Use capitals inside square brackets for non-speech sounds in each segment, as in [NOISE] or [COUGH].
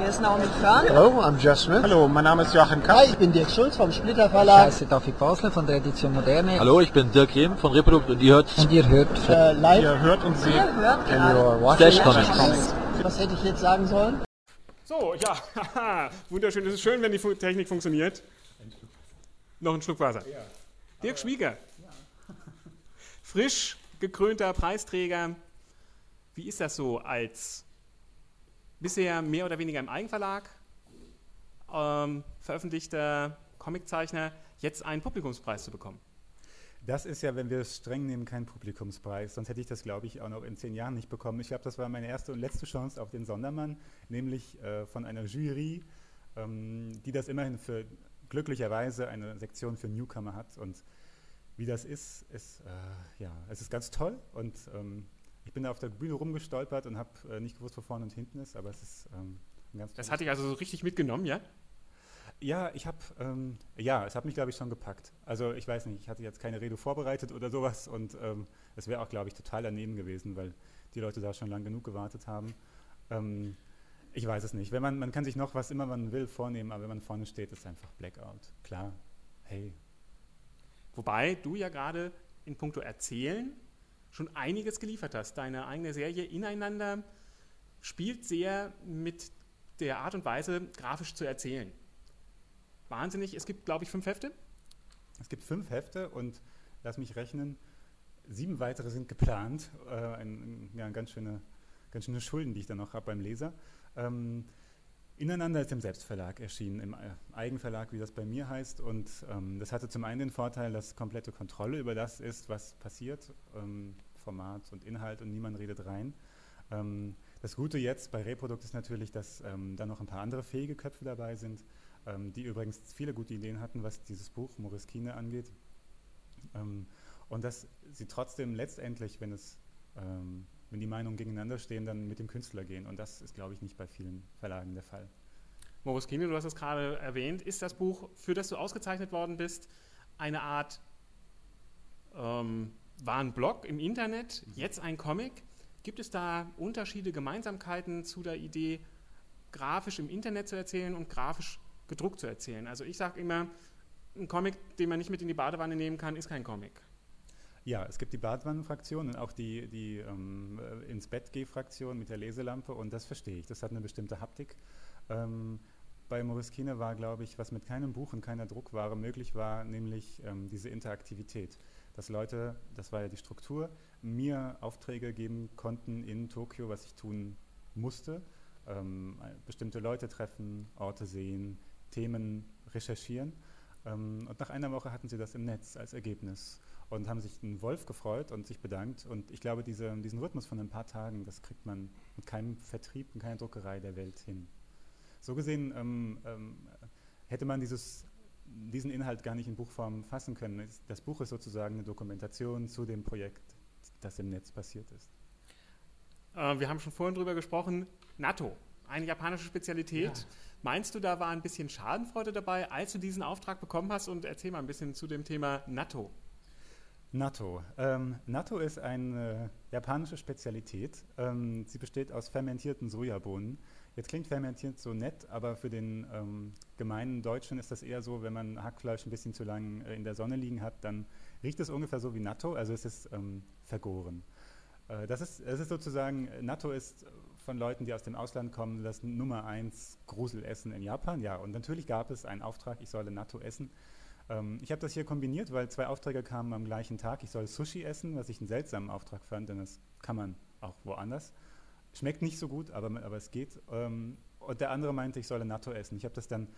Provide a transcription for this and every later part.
Hier ist Naomi Körn. Hello, I'm Smith. Hallo, mein Name ist Joachim Kapp. Hi, ich bin Dirk Schulz vom Splitter Verlag. heiße David Basler von der Edition Moderne. Hallo, ich bin Dirk Rehm von Reprodukt und ihr hört Und ihr hört Äh, live. Ihr hört und seht. Ihr hört gerade. Flash Comics. Was hätte ich jetzt sagen sollen? So, ja, [LAUGHS] wunderschön. Es ist schön, wenn die Technik funktioniert. Noch ein Schluck Wasser. Dirk Schwieger. Frisch gekrönter Preisträger. Wie ist das so als bisher mehr oder weniger im Eigenverlag ähm, veröffentlichter Comiczeichner, jetzt einen Publikumspreis zu bekommen? Das ist ja, wenn wir es streng nehmen, kein Publikumspreis. Sonst hätte ich das, glaube ich, auch noch in zehn Jahren nicht bekommen. Ich glaube, das war meine erste und letzte Chance auf den Sondermann, nämlich äh, von einer Jury, ähm, die das immerhin für glücklicherweise eine Sektion für Newcomer hat. Und wie das ist, ist äh, ja, es ist ganz toll. Und ähm, ich bin da auf der Bühne rumgestolpert und habe äh, nicht gewusst, wo vorne und hinten ist, aber es ist ähm, ein ganz Das hatte ich also so richtig mitgenommen, ja? ja, ich habe, ähm, ja, es hat mich, glaube ich, schon gepackt. Also ich weiß nicht, ich hatte jetzt keine Rede vorbereitet oder sowas und ähm, es wäre auch, glaube ich, total daneben gewesen, weil die Leute da schon lang genug gewartet haben. Ähm, ich weiß es nicht. Wenn man, man kann sich noch was immer man will vornehmen, aber wenn man vorne steht, ist einfach Blackout. Klar. Hey. Wobei du ja gerade in puncto Erzählen schon einiges geliefert hast. Deine eigene Serie Ineinander spielt sehr mit der Art und Weise, grafisch zu erzählen. Wahnsinnig. Es gibt, glaube ich, fünf Hefte. Es gibt fünf Hefte und lass mich rechnen, sieben weitere sind geplant. Äh, ein, ja, ganz schöne, ganz schöne Schulden, die ich dann noch habe beim Leser. Ähm, Ineinander ist im Selbstverlag erschienen, im äh, Eigenverlag, wie das bei mir heißt. Und ähm, das hatte zum einen den Vorteil, dass komplette Kontrolle über das ist, was passiert, ähm, Format und Inhalt und niemand redet rein. Ähm, das Gute jetzt bei Reprodukt ist natürlich, dass ähm, da noch ein paar andere fähige Köpfe dabei sind, ähm, die übrigens viele gute Ideen hatten, was dieses Buch Maurice Kine angeht. Ähm, und dass sie trotzdem letztendlich, wenn es wenn die Meinungen gegeneinander stehen, dann mit dem Künstler gehen. Und das ist, glaube ich, nicht bei vielen Verlagen der Fall. Moritz Kine, du hast es gerade erwähnt. Ist das Buch, für das du ausgezeichnet worden bist, eine Art, ähm, war ein Blog im Internet, jetzt ein Comic? Gibt es da Unterschiede, Gemeinsamkeiten zu der Idee, grafisch im Internet zu erzählen und grafisch gedruckt zu erzählen? Also ich sage immer, ein Comic, den man nicht mit in die Badewanne nehmen kann, ist kein Comic. Ja, es gibt die Badewannenfraktion und auch die, die ähm, äh, ins Bett geh Fraktion mit der Leselampe und das verstehe ich. Das hat eine bestimmte Haptik. Ähm, bei Maurice Kine war, glaube ich, was mit keinem Buch und keiner Druckware möglich war, nämlich ähm, diese Interaktivität. Dass Leute, das war ja die Struktur, mir Aufträge geben konnten in Tokio, was ich tun musste. Ähm, bestimmte Leute treffen, Orte sehen, Themen recherchieren. Ähm, und nach einer Woche hatten sie das im Netz als Ergebnis und haben sich einen Wolf gefreut und sich bedankt. Und ich glaube, diese, diesen Rhythmus von ein paar Tagen, das kriegt man mit keinem Vertrieb, mit keiner Druckerei der Welt hin. So gesehen ähm, ähm, hätte man dieses, diesen Inhalt gar nicht in Buchform fassen können. Das Buch ist sozusagen eine Dokumentation zu dem Projekt, das im Netz passiert ist. Äh, wir haben schon vorhin drüber gesprochen, Natto, eine japanische Spezialität. Ja. Meinst du, da war ein bisschen Schadenfreude dabei, als du diesen Auftrag bekommen hast? Und erzähl mal ein bisschen zu dem Thema Natto. Natto. Ähm, Natto ist eine japanische Spezialität. Ähm, sie besteht aus fermentierten Sojabohnen. Jetzt klingt fermentiert so nett, aber für den ähm, gemeinen Deutschen ist das eher so, wenn man Hackfleisch ein bisschen zu lang äh, in der Sonne liegen hat, dann riecht es ungefähr so wie Natto, also es ist ähm, vergoren. Äh, das, ist, es ist sozusagen, Natto ist von Leuten, die aus dem Ausland kommen, das Nummer eins Gruselessen in Japan. Ja, und natürlich gab es einen Auftrag, ich solle Natto essen. Ähm, ich habe das hier kombiniert, weil zwei Aufträge kamen am gleichen Tag. Ich soll Sushi essen, was ich einen seltsamen Auftrag fand, denn das kann man auch woanders. Schmeckt nicht so gut, aber, aber es geht. Ähm, und der andere meinte, ich solle Natto essen. Ich habe das dann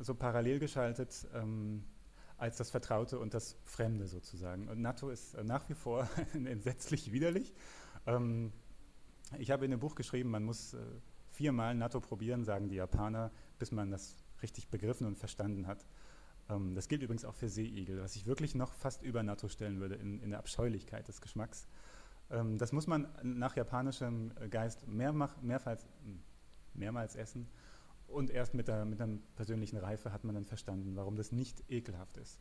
so parallel geschaltet ähm, als das Vertraute und das Fremde sozusagen. Und Natto ist äh, nach wie vor [LAUGHS] entsetzlich widerlich. Ähm, ich habe in dem Buch geschrieben, man muss äh, viermal Natto probieren, sagen die Japaner, bis man das richtig begriffen und verstanden hat. Ähm, das gilt übrigens auch für Seeigel, was ich wirklich noch fast über Natto stellen würde in, in der Abscheulichkeit des Geschmacks. Ähm, das muss man nach japanischem Geist mehrmach, mehrfach, mehrmals essen und erst mit, der, mit einer persönlichen Reife hat man dann verstanden, warum das nicht ekelhaft ist.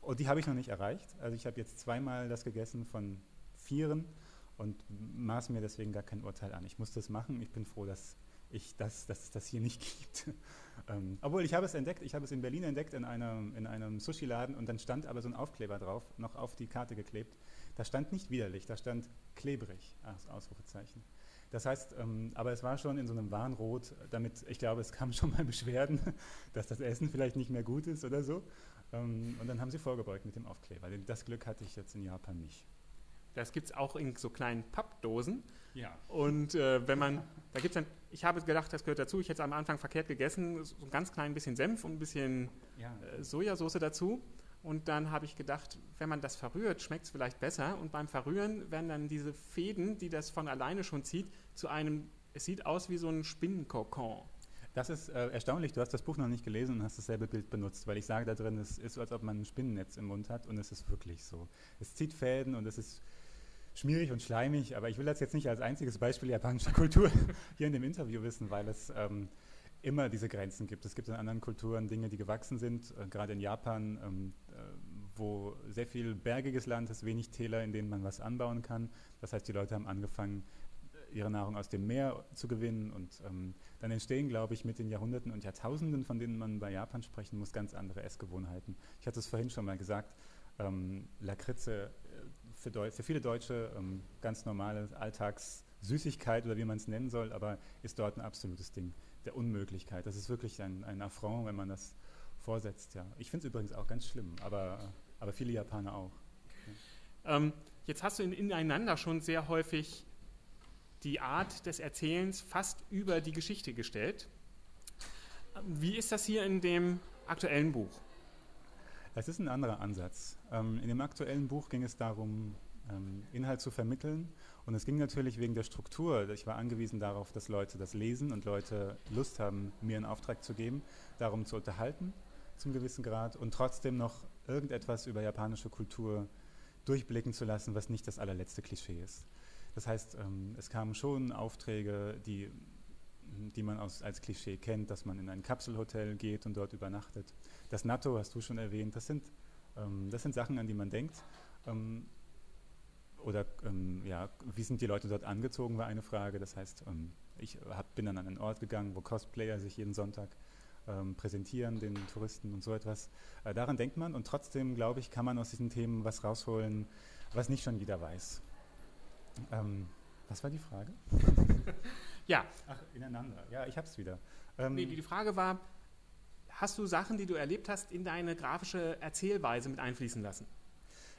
Und die habe ich noch nicht erreicht. Also ich habe jetzt zweimal das gegessen von vieren und maß mir deswegen gar kein Urteil an. Ich muss das machen. Ich bin froh, dass ich, dass, dass es das hier nicht [LAUGHS] gibt. ähm, obwohl, ich habe es entdeckt, ich habe es in Berlin entdeckt in einem, in einem Sushi-Laden und dann stand aber so ein Aufkleber drauf, noch auf die Karte geklebt. Da stand nicht widerlich, da stand klebrig, als Ausrufezeichen. Das heißt, ähm, aber es war schon in so einem Warnrot, damit, ich glaube, es kamen [LAUGHS] schon mal Beschwerden, dass das Essen vielleicht nicht mehr gut ist oder so. Ähm, und dann haben sie vorgebeugt mit dem Aufkleber. Das Glück hatte ich jetzt in Japan nicht. Das gibt es auch in so kleinen Pappdosen. Ja. Und äh, wenn man, da gibt es dann, ich habe gedacht, das gehört dazu, ich hätte es am Anfang verkehrt gegessen, so ein ganz klein bisschen Senf und ein bisschen Ja. äh, Sojasauce dazu. Und dann habe ich gedacht, wenn man das verrührt, schmeckt es vielleicht besser. Und beim Verrühren werden dann diese Fäden, die das von alleine schon zieht, zu einem, es sieht aus wie so ein Spinnenkokon. Das ist äh, erstaunlich, du hast das Buch noch nicht gelesen und hast dasselbe Bild benutzt, weil ich sage da drin, es ist so, als ob man ein Spinnennetz im Mund hat und es ist wirklich so. Es zieht Fäden und es ist schmierig und schleimig, aber ich will das jetzt nicht als einziges Beispiel japanischer [LAUGHS] Kultur hier in dem Interview wissen, weil es ähm, immer diese Grenzen gibt. Es gibt in anderen Kulturen Dinge, die gewachsen sind, äh, gerade in Japan, ähm, äh, wo sehr viel bergiges Land ist, wenig Täler, in denen man was anbauen kann. Das heißt, die Leute haben angefangen, ihre Nahrung aus dem Meer zu gewinnen und ähm, dann entstehen, glaube ich, mit den Jahrhunderten und Jahrtausenden, von denen man bei Japan sprechen muss, ganz andere Essgewohnheiten. Ich hatte es vorhin schon mal gesagt, ähm, Lakritze für, Deu für viele Deutsche ähm, ganz normale Alltagssüßigkeit oder wie man es nennen soll, aber ist dort ein absolutes Ding der Unmöglichkeit. Das ist wirklich ein, ein Affront, wenn man das vorsetzt. Ja. Ich finde es übrigens auch ganz schlimm, aber, aber viele Japaner auch. Ähm, jetzt hast du in Ineinander schon sehr häufig die Art des Erzählens fast über die Geschichte gestellt. Wie ist das hier in dem aktuellen Buch? Es ist ein anderer Ansatz. Ähm, in dem aktuellen Buch ging es darum, ähm, Inhalt zu vermitteln. Und es ging natürlich wegen der Struktur. Ich war angewiesen darauf, dass Leute das lesen und Leute Lust haben, mir einen Auftrag zu geben, darum zu unterhalten zum gewissen Grad und trotzdem noch irgendetwas über japanische Kultur durchblicken zu lassen, was nicht das allerletzte Klischee ist. Das heißt, ähm, es kamen schon Aufträge, die, die man aus, als Klischee kennt, dass man in ein Kapselhotel geht und dort übernachtet. Das Natto hast du schon erwähnt, das sind, ähm, das sind Sachen, an die man denkt. Ähm, oder ähm, ja, wie sind die Leute dort angezogen, war eine Frage. Das heißt, ähm, ich hab, bin dann an einen Ort gegangen, wo Cosplayer sich jeden Sonntag ähm, präsentieren, den Touristen und so etwas. Äh, daran denkt man und trotzdem, glaube ich, kann man aus diesen Themen was rausholen, was nicht schon jeder weiß. Was war die Frage? [LAUGHS] Ja, Ach, ineinander. Ja, ich hab's wieder. Ähm, nee, die Frage war, hast du Sachen, die du erlebt hast, in deine grafische Erzählweise mit einfließen lassen?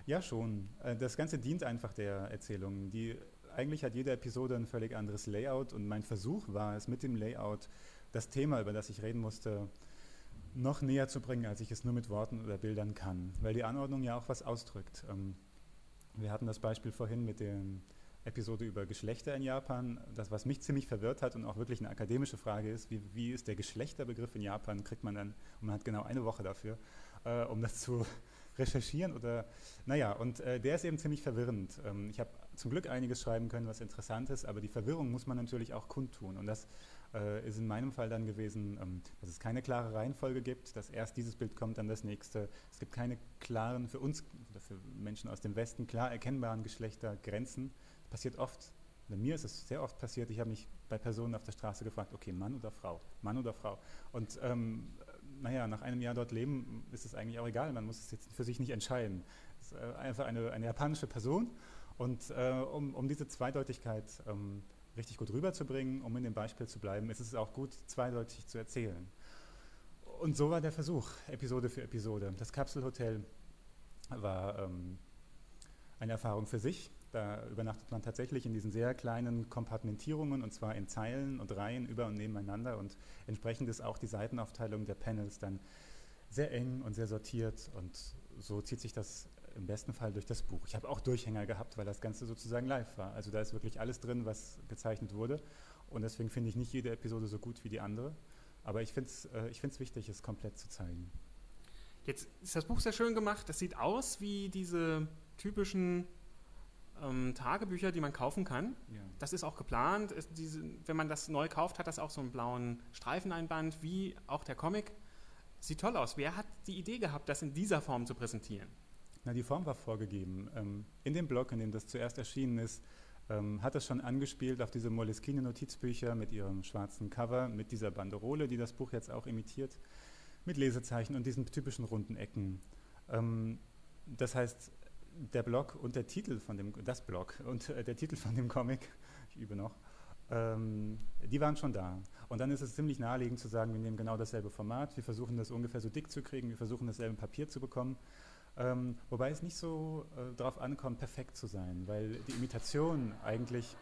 Ja, schon. Äh, Das Ganze dient einfach der Erzählung. Die, eigentlich hat jede Episode ein völlig anderes Layout und mein Versuch war es mit dem Layout, das Thema, über das ich reden musste, noch näher zu bringen, als ich es nur mit Worten oder Bildern kann, weil die Anordnung ja auch was ausdrückt. Ähm, Wir hatten das Beispiel vorhin mit der Episode über Geschlechter in Japan, das was mich ziemlich verwirrt hat und auch wirklich eine akademische Frage ist, wie, wie ist der Geschlechterbegriff in Japan, kriegt man dann, und man hat genau eine Woche dafür, äh, um das zu [LAUGHS] recherchieren oder, naja, und äh, der ist eben ziemlich verwirrend. Ähm, ich habe zum Glück einiges schreiben können, was interessant ist, aber die Verwirrung muss man natürlich auch kundtun und das äh, ist in meinem Fall dann gewesen, ähm, dass es keine klare Reihenfolge gibt, dass erst dieses Bild kommt, dann das nächste. Es gibt keine klaren, für uns, für Menschen aus dem Westen, klar erkennbaren Geschlechtergrenzen. Passiert oft, bei mir ist es sehr oft passiert, ich habe mich bei Personen auf der Straße gefragt, okay, Mann oder Frau, Mann oder Frau. Und ähm, naja, nach einem Jahr dort leben ist es eigentlich auch egal, man muss es jetzt für sich nicht entscheiden. Es ist äh, einfach eine, eine japanische Person und äh, um, um diese Zweideutigkeit ähm, richtig gut rüberzubringen, um in dem Beispiel zu bleiben, ist es auch gut, zweideutig zu erzählen. Und so war der Versuch, Episode für Episode. Das Kapselhotel war ähm, eine Erfahrung für sich. Da übernachtet man tatsächlich in diesen sehr kleinen Kompartmentierungen und zwar in Zeilen und Reihen über und nebeneinander und entsprechend ist auch die Seitenaufteilung der Panels dann sehr eng und sehr sortiert und so zieht sich das im besten Fall durch das Buch. Ich habe auch Durchhänger gehabt, weil das Ganze sozusagen live war. Also da ist wirklich alles drin, was gezeichnet wurde und deswegen finde ich nicht jede Episode so gut wie die andere, aber ich finde es äh, wichtig, es komplett zu zeigen. Jetzt ist das Buch sehr schön gemacht. Das sieht aus wie diese typischen ähm, Tagebücher, die man kaufen kann. Ja. Das ist auch geplant. Es, diese, wenn man das neu kauft, hat das auch so einen blauen Streifeneinband, wie auch der Comic. Sieht toll aus. Wer hat die Idee gehabt, das in dieser Form zu präsentieren? Na, die Form war vorgegeben. Ähm, in dem Blog, in dem das zuerst erschienen ist, ähm, hat das schon angespielt auf diese Moleskine-Notizbücher mit ihrem schwarzen Cover, mit dieser Banderole, die das Buch jetzt auch imitiert, mit Lesezeichen und diesen typischen runden Ecken. Ähm, das heißt, der Blog und der Titel von dem, das Blog und äh, der Titel von dem Comic, ich übe noch, ähm, die waren schon da. Und dann ist es ziemlich naheliegend zu sagen, wir nehmen genau dasselbe Format, wir versuchen das ungefähr so dick zu kriegen, wir versuchen dasselbe Papier zu bekommen. Ähm, wobei es nicht so äh, darauf ankommt, perfekt zu sein, weil die Imitation eigentlich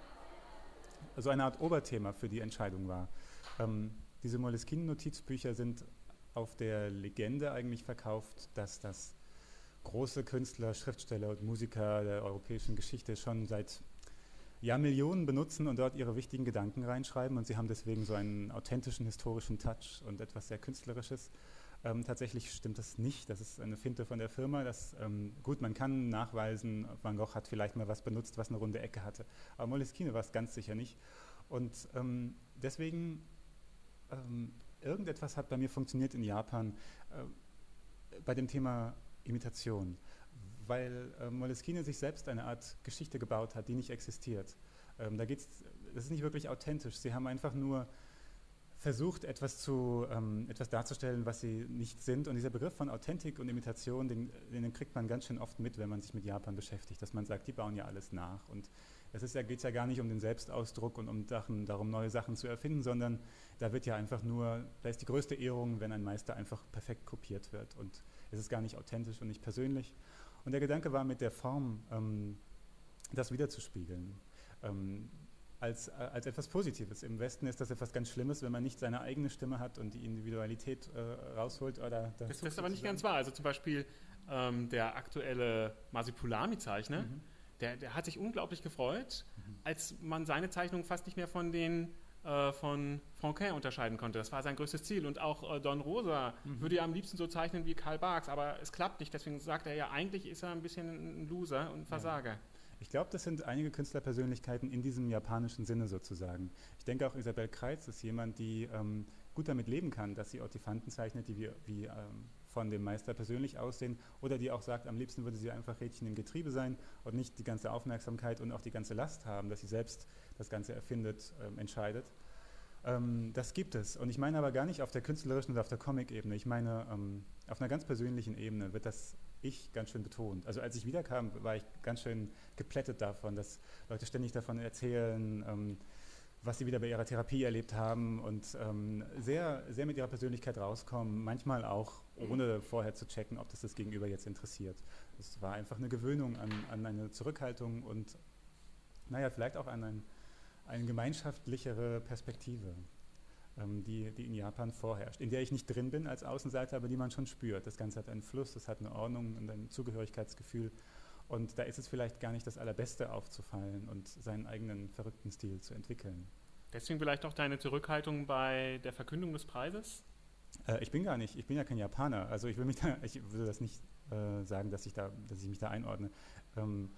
so eine Art Oberthema für die Entscheidung war. Ähm, diese Moleskine-Notizbücher sind auf der Legende eigentlich verkauft, dass das große Künstler, Schriftsteller und Musiker der europäischen Geschichte schon seit ja, Millionen benutzen und dort ihre wichtigen Gedanken reinschreiben und sie haben deswegen so einen authentischen historischen Touch und etwas sehr Künstlerisches. Ähm, tatsächlich stimmt das nicht. Das ist eine Finte von der Firma. Das, ähm, gut, man kann nachweisen, Van Gogh hat vielleicht mal was benutzt, was eine runde Ecke hatte. Aber Moleskine war es ganz sicher nicht. Und ähm, deswegen, ähm, irgendetwas hat bei mir funktioniert in Japan äh, bei dem Thema Imitation weil äh, Moleskine sich selbst eine Art Geschichte gebaut hat, die nicht existiert. Ähm, da geht's, das ist nicht wirklich authentisch. Sie haben einfach nur versucht, etwas, zu, ähm, etwas darzustellen, was sie nicht sind. Und dieser Begriff von Authentik und Imitation, den, den, kriegt man ganz schön oft mit, wenn man sich mit Japan beschäftigt, dass man sagt, die bauen ja alles nach. Und es ja, geht ja gar nicht um den Selbstausdruck und um Sachen, darum, neue Sachen zu erfinden, sondern da wird ja einfach nur, da ist die größte Ehrung, wenn ein Meister einfach perfekt kopiert wird. Und es ist gar nicht authentisch und nicht persönlich. Und der Gedanke war, mit der Form ähm, das wiederzuspiegeln. Ähm, als, äh, als etwas Positives. Im Westen ist das etwas ganz Schlimmes, wenn man nicht seine eigene Stimme hat und die Individualität äh, rausholt. Oder das, das ist aber nicht ganz wahr. Also zum Beispiel ähm, der aktuelle Masipulami-Zeichner, mhm. Der, der hat sich unglaublich gefreut, mhm. als man seine Zeichnung fast nicht mehr von den äh, von Franquin unterscheiden konnte. Das war sein größtes Ziel. Und auch äh, Don Rosa mhm. würde ja am liebsten so zeichnen wie Karl Barks, aber es klappt nicht. Deswegen sagt er ja, eigentlich ist er ein bisschen ein Loser und ein Versager. Ja. Ich glaube, das sind einige Künstlerpersönlichkeiten in diesem japanischen Sinne sozusagen. Ich denke auch Isabel Kreitz ist jemand, die ähm, gut damit leben kann, dass sie Ortifanten zeichnet, die wie, wie ähm, von dem Meister persönlich aussehen oder die auch sagt, am liebsten würde sie einfach Rädchen im Getriebe sein und nicht die ganze Aufmerksamkeit und auch die ganze Last haben, dass sie selbst das Ganze erfindet, ähm, entscheidet. Ähm, das gibt es. Und ich meine aber gar nicht auf der künstlerischen oder auf der Comic-Ebene. Ich meine, ähm, auf einer ganz persönlichen Ebene wird das ich ganz schön betont. Also als ich wiederkam, war ich ganz schön geplättet davon, dass Leute ständig davon erzählen, ähm, was sie wieder bei ihrer Therapie erlebt haben und ähm, sehr, sehr mit ihrer Persönlichkeit rauskommen, manchmal auch ohne vorher zu checken, ob das das Gegenüber jetzt interessiert. Es war einfach eine Gewöhnung an, an eine Zurückhaltung und naja, vielleicht auch an ein, eine gemeinschaftlichere Perspektive, ähm, die, die in Japan vorherrscht, in der ich nicht drin bin als Außenseiter, aber die man schon spürt. Das Ganze hat einen Fluss, es hat eine Ordnung und ein Zugehörigkeitsgefühl. Und da ist es vielleicht gar nicht das Allerbeste aufzufallen und seinen eigenen verrückten Stil zu entwickeln. Deswegen vielleicht auch deine Zurückhaltung bei der Verkündung des Preises? Äh, ich bin gar nicht, ich bin ja kein Japaner. Also ich will mich [LAUGHS] da, ich würde das nicht äh, sagen, dass ich da, dass ich mich da einordne. Ähm,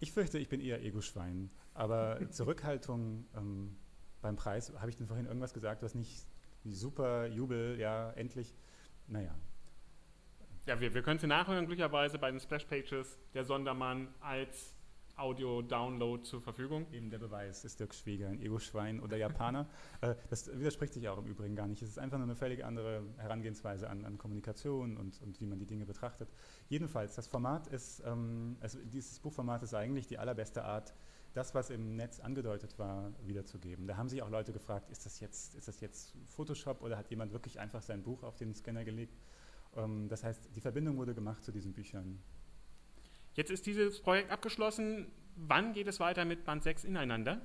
ich fürchte, ich bin eher Ego-Schwein. Aber [LAUGHS] Zurückhaltung ähm, beim Preis, habe ich denn vorhin irgendwas gesagt, was nicht super Jubel, ja, endlich, naja, ja, wir, wir können sie nachhören, glücklicherweise bei den Splash-Pages der Sondermann als Audio-Download zur Verfügung. Eben der Beweis ist Dirk Schwieger, ein Ego-Schwein oder Japaner. [LAUGHS] äh, das widerspricht sich auch im Übrigen gar nicht. Es ist einfach nur eine völlig andere Herangehensweise an, an Kommunikation und, und, wie man die Dinge betrachtet. Jedenfalls, das Format ist, ähm, also dieses Buchformat ist eigentlich die allerbeste Art, das, was im Netz angedeutet war, wiederzugeben. Da haben sich auch Leute gefragt, ist das jetzt, ist das jetzt Photoshop oder hat jemand wirklich einfach sein Buch auf den Scanner gelegt? Ähm, das heißt, die Verbindung wurde gemacht zu diesen Büchern. Jetzt ist dieses Projekt abgeschlossen. Wann geht es weiter mit Band 6 ineinander?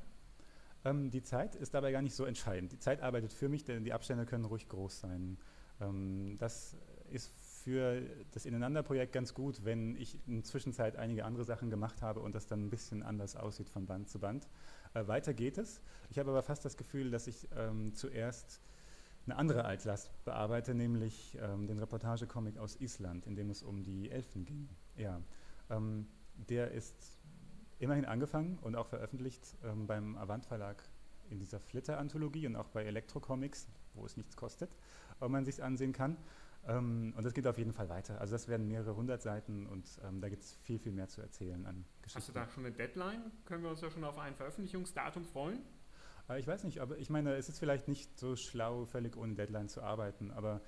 Ähm, die Zeit ist dabei gar nicht so entscheidend. Die Zeit arbeitet für mich, denn die Abstände können ruhig groß sein. Ähm, das ist für das Ineinanderprojekt ganz gut, wenn ich in der Zwischenzeit einige andere Sachen gemacht habe und das dann ein bisschen anders aussieht von Band zu Band. Äh, weiter geht es. Ich habe aber fast das Gefühl, dass ich ähm, zuerst eine andere Altlast bearbeite, nämlich ähm, den Reportagecomic aus Island, in dem es um die Elfen ging. Ja, ähm, der ist immerhin angefangen und auch veröffentlicht ähm, beim Avant Verlag in dieser Flitter-Anthologie und auch bei Elektro-Comics, wo es nichts kostet, ob man sich ansehen kann. Ähm, und das geht auf jeden Fall weiter. Also das werden mehrere hundert Seiten und ähm, da gibt es viel, viel mehr zu erzählen an Geschichten. Hast du da schon eine Deadline? Können wir uns ja schon auf ein Veröffentlichungsdatum freuen? Äh, ich weiß nicht, aber ich meine, es ist vielleicht nicht so schlau, völlig ohne Deadline zu arbeiten, aber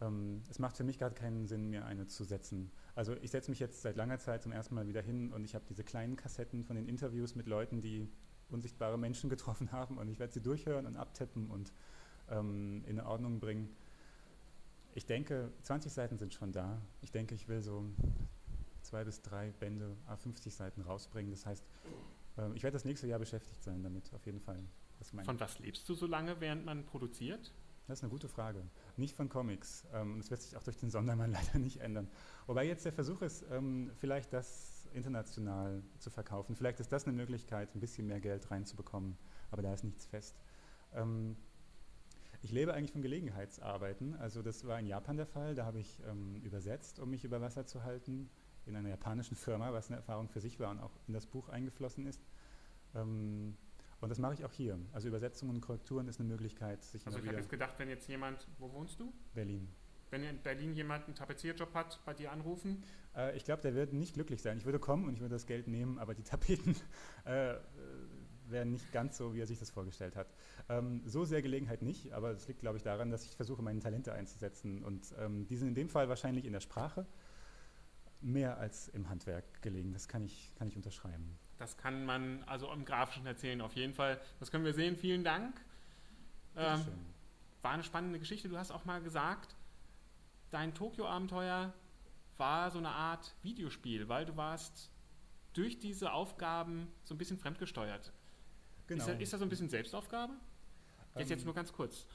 ähm, es macht für mich gerade keinen Sinn, mir eine zu setzen. Also ich setze mich jetzt seit langer Zeit zum ersten Mal wieder hin und ich habe diese kleinen Kassetten von den Interviews mit Leuten, die unsichtbare Menschen [LAUGHS] getroffen haben und ich werde sie durchhören und abtippen und ähm, in Ordnung bringen. Ich denke, 20 Seiten sind schon da. Ich denke, ich will so zwei bis drei Bände, 50 Seiten rausbringen. Das heißt, ähm, ich werde das nächste Jahr beschäftigt sein damit, auf jeden Fall. Von was lebst du so lange, während man produziert? Das ist eine gute Frage. Nicht von Comics. Ähm, das wird sich auch durch den Sondermann [LAUGHS] leider nicht ändern. Wobei jetzt der Versuch ist, ähm, vielleicht das international zu verkaufen. Vielleicht ist das eine Möglichkeit, ein bisschen mehr Geld reinzubekommen. Aber da ist nichts fest. Ähm, ich lebe eigentlich von Gelegenheitsarbeiten. Also das war in Japan der Fall. Da habe ich übersetzt, um mich über Wasser zu halten, in einer japanischen Firma, was eine Erfahrung für sich war und auch in das Buch eingeflossen ist. Und das mache ich auch hier. Also Übersetzungen und Korrekturen ist eine Möglichkeit, sich Also ich habe jetzt gedacht, wenn jetzt jemand, wo wohnst du? Berlin. Wenn in Berlin jemand einen Tapezierjob hat, bei dir anrufen? Äh, ich glaube, der wird nicht glücklich sein. Ich würde kommen und ich würde das Geld nehmen, aber die Tapeten [LAUGHS] äh, wären nicht ganz so, wie er sich das vorgestellt hat. Ähm, so sehr Gelegenheit nicht, aber es liegt, glaube ich, daran, dass ich versuche, meine Talente einzusetzen. Und ähm, die sind in dem Fall wahrscheinlich in der Sprache mehr als im Handwerk gelegen. Das kann ich, kann ich unterschreiben. Das kann man also im Grafischen erzählen, auf jeden Fall. Das können wir sehen. Vielen Dank. Ähm, war eine spannende Geschichte. Du hast auch mal gesagt, dein Tokio-Abenteuer war so eine Art Videospiel, weil du warst durch diese Aufgaben so ein bisschen fremdgesteuert. Genau. Ist, das, ist das so ein bisschen Selbstaufgabe? Jetzt, ähm, jetzt nur ganz kurz.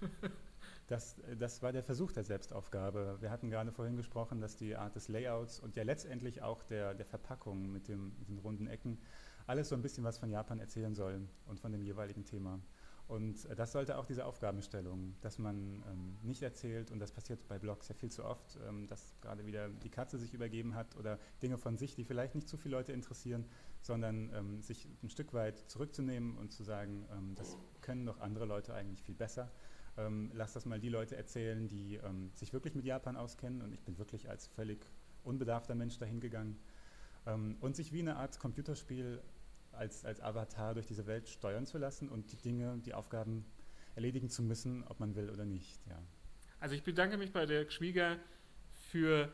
[LAUGHS] Das, das war der Versuch der Selbstaufgabe. Wir hatten gerade vorhin gesprochen, dass die Art des Layouts und ja letztendlich auch der, der Verpackung mit, dem, mit den runden Ecken alles so ein bisschen was von Japan erzählen soll und von dem jeweiligen Thema. Und das sollte auch diese Aufgabenstellung, dass man ähm, nicht erzählt, und das passiert bei Blogs ja viel zu oft, ähm, dass gerade wieder die Katze sich übergeben hat oder Dinge von sich, die vielleicht nicht zu viele Leute interessieren, sondern ähm, sich ein Stück weit zurückzunehmen und zu sagen, ähm, das können doch andere Leute eigentlich viel besser ähm, lass das mal die Leute erzählen, die ähm, sich wirklich mit Japan auskennen und ich bin wirklich als völlig unbedarfter Mensch dahin gegangen ähm, und sich wie eine Art Computerspiel als, als Avatar durch diese Welt steuern zu lassen und die Dinge, die Aufgaben erledigen zu müssen, ob man will oder nicht. Ja. Also ich bedanke mich bei der Schwieger für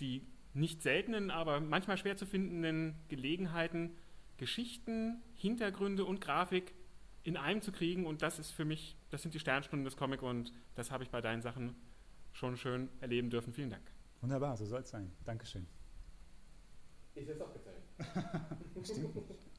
die nicht seltenen, aber manchmal schwer zu findenden Gelegenheiten, Geschichten, Hintergründe und Grafik in einem zu kriegen und das ist für mich, das sind die Sternstunden des Comic und das habe ich bei deinen Sachen schon schön erleben dürfen. Vielen Dank. Wunderbar, so soll es sein. Dankeschön. Es auch bezahlen. [LAUGHS] [LAUGHS] Stimmt nicht.